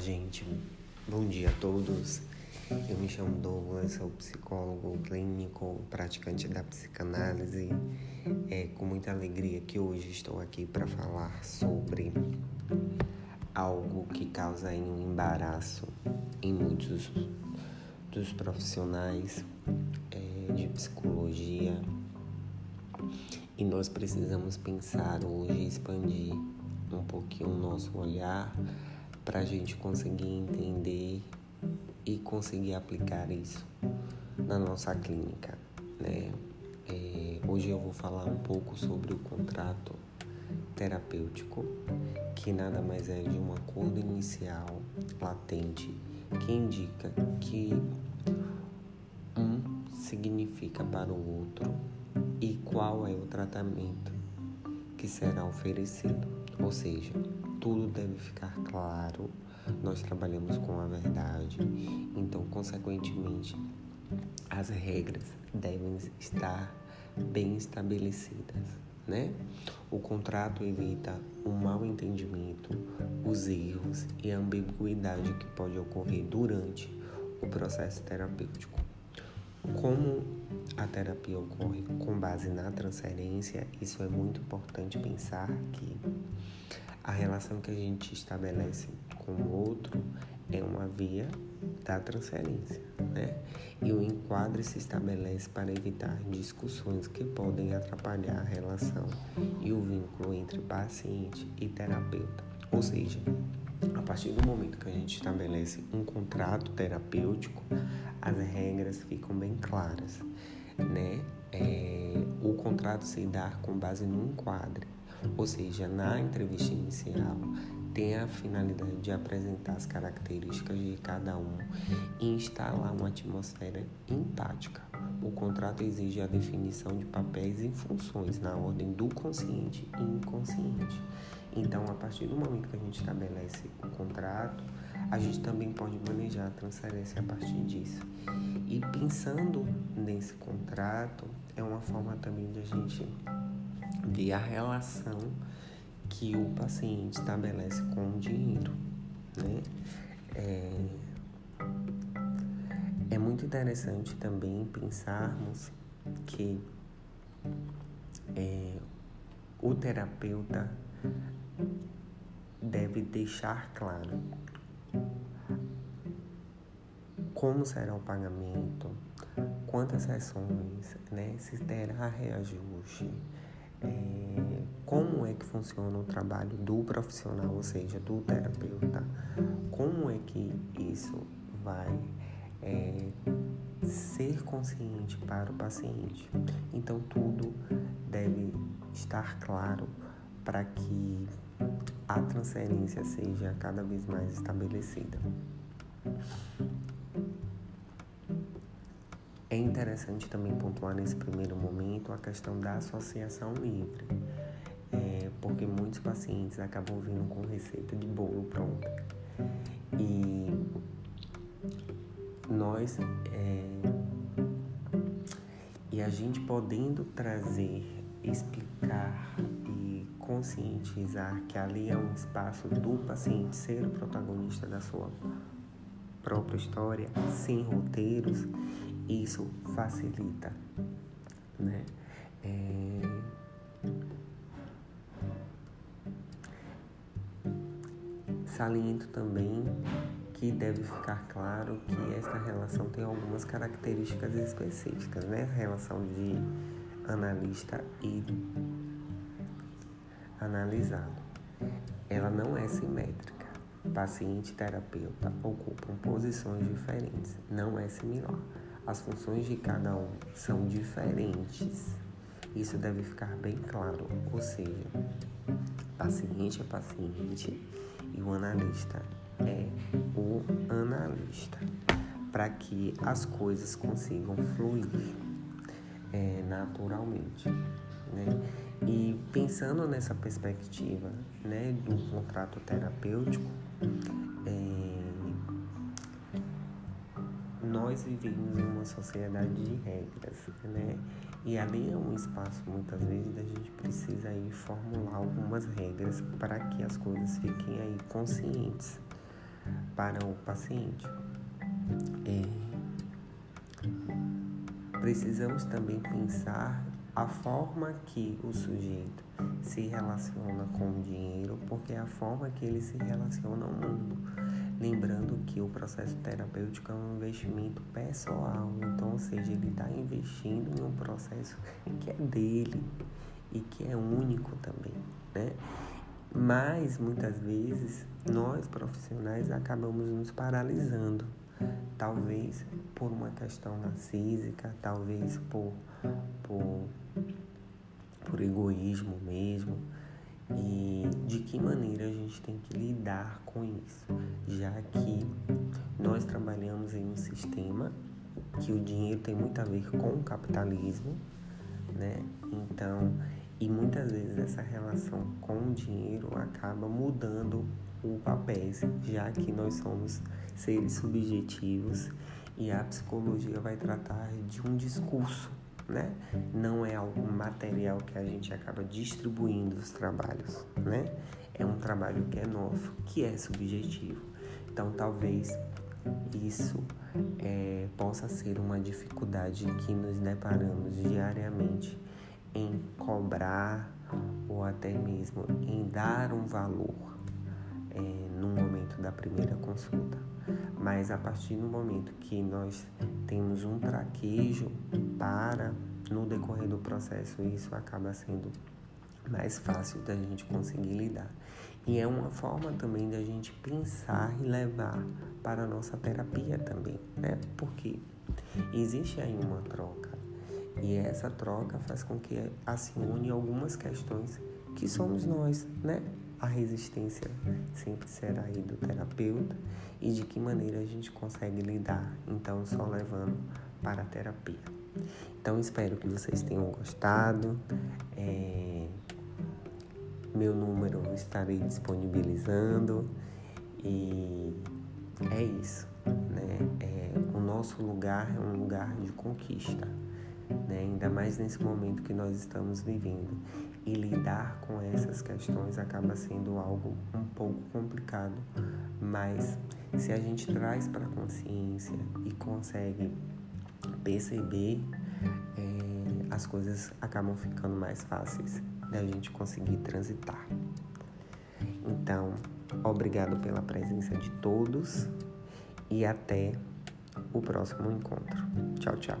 gente. Bom dia a todos. Eu me chamo Douglas, sou psicólogo clínico, praticante da psicanálise. É com muita alegria que hoje estou aqui para falar sobre algo que causa um embaraço em muitos dos profissionais é, de psicologia. E nós precisamos pensar hoje, expandir um pouquinho o nosso olhar para a gente conseguir entender e conseguir aplicar isso na nossa clínica. Né? É, hoje eu vou falar um pouco sobre o contrato terapêutico, que nada mais é de um acordo inicial latente que indica que um significa para o outro e qual é o tratamento que será oferecido. Ou seja, tudo deve ficar claro. Nós trabalhamos com a verdade, então, consequentemente, as regras devem estar bem estabelecidas, né? O contrato evita o mal entendimento, os erros e a ambiguidade que pode ocorrer durante o processo terapêutico. Como a terapia ocorre com base na transferência, isso é muito importante pensar que a relação que a gente estabelece com o outro é uma via da transferência, né? E o enquadre se estabelece para evitar discussões que podem atrapalhar a relação e o vínculo entre paciente e terapeuta. Ou seja, a partir do momento que a gente estabelece um contrato terapêutico, as regras ficam bem claras, né? É, o contrato se dá com base no enquadre, ou seja, na entrevista inicial tem a finalidade de apresentar as características de cada um e instalar uma atmosfera empática. O contrato exige a definição de papéis e funções na ordem do consciente e inconsciente. Então, a partir do momento que a gente estabelece o contrato, a gente também pode manejar a transferência a partir disso. E pensando nesse contrato, é uma forma também de a gente ver a relação que o paciente estabelece com o dinheiro. Né? É, é muito interessante também pensarmos que é, o terapeuta deve deixar claro como será o pagamento, quantas sessões, né, se terá reajuste, é, como é que funciona o trabalho do profissional, ou seja, do terapeuta, como é que isso vai é, ser consciente para o paciente. Então, tudo deve estar claro para que a transferência seja cada vez mais estabelecida. Interessante também pontuar nesse primeiro momento a questão da associação livre, é, porque muitos pacientes acabam vindo com receita de bolo pronto. E nós, é, e a gente podendo trazer, explicar conscientizar que ali é um espaço do paciente ser o protagonista da sua própria história, sem roteiros, isso facilita, né? É... Saliento também que deve ficar claro que esta relação tem algumas características específicas, né? A relação de analista e analisado. Ela não é simétrica. Paciente e terapeuta ocupam posições diferentes, não é similar. As funções de cada um são diferentes. Isso deve ficar bem claro, ou seja, paciente é paciente e o analista é o analista, para que as coisas consigam fluir é, naturalmente. Né? E pensando nessa perspectiva né, do contrato terapêutico, é, nós vivemos em uma sociedade de regras, né? E ali é um espaço, muitas vezes, a gente precisa aí formular algumas regras para que as coisas fiquem aí conscientes, para o paciente. É, precisamos também pensar a forma que o sujeito se relaciona com o dinheiro, porque é a forma que ele se relaciona ao mundo. Lembrando que o processo terapêutico é um investimento pessoal, então, ou seja, ele está investindo em um processo que é dele e que é único também, né? Mas muitas vezes nós profissionais acabamos nos paralisando, talvez por uma questão narcísica, talvez por, por, por egoísmo mesmo. E de que maneira a gente tem que lidar com isso, já que nós trabalhamos em um sistema que o dinheiro tem muito a ver com o capitalismo, né? Então, e muitas vezes essa relação com o dinheiro acaba mudando o papel, já que nós somos seres subjetivos e a psicologia vai tratar de um discurso, né? Não é algo material que a gente acaba distribuindo os trabalhos, né? É um trabalho que é nosso, que é subjetivo. Então, talvez isso é, possa ser uma dificuldade que nos deparamos diariamente em cobrar ou até mesmo em dar um valor é, no momento da primeira consulta. Mas a partir do momento que nós temos um traquejo para, no decorrer do processo, isso acaba sendo mais fácil da gente conseguir lidar. E é uma forma também da gente pensar e levar para a nossa terapia também, né? Porque existe aí uma troca e essa troca faz com que acione algumas questões que somos nós, né? A resistência sempre será aí do terapeuta e de que maneira a gente consegue lidar, então só levando para a terapia. Então espero que vocês tenham gostado. É... Meu número estarei disponibilizando e é isso, né? É, o nosso lugar é um lugar de conquista né? ainda mais nesse momento que nós estamos vivendo. E lidar com essas questões acaba sendo algo um pouco complicado, mas se a gente traz para a consciência e consegue perceber, é, as coisas acabam ficando mais fáceis da gente conseguir transitar. Então, obrigado pela presença de todos e até o próximo encontro. Tchau, tchau.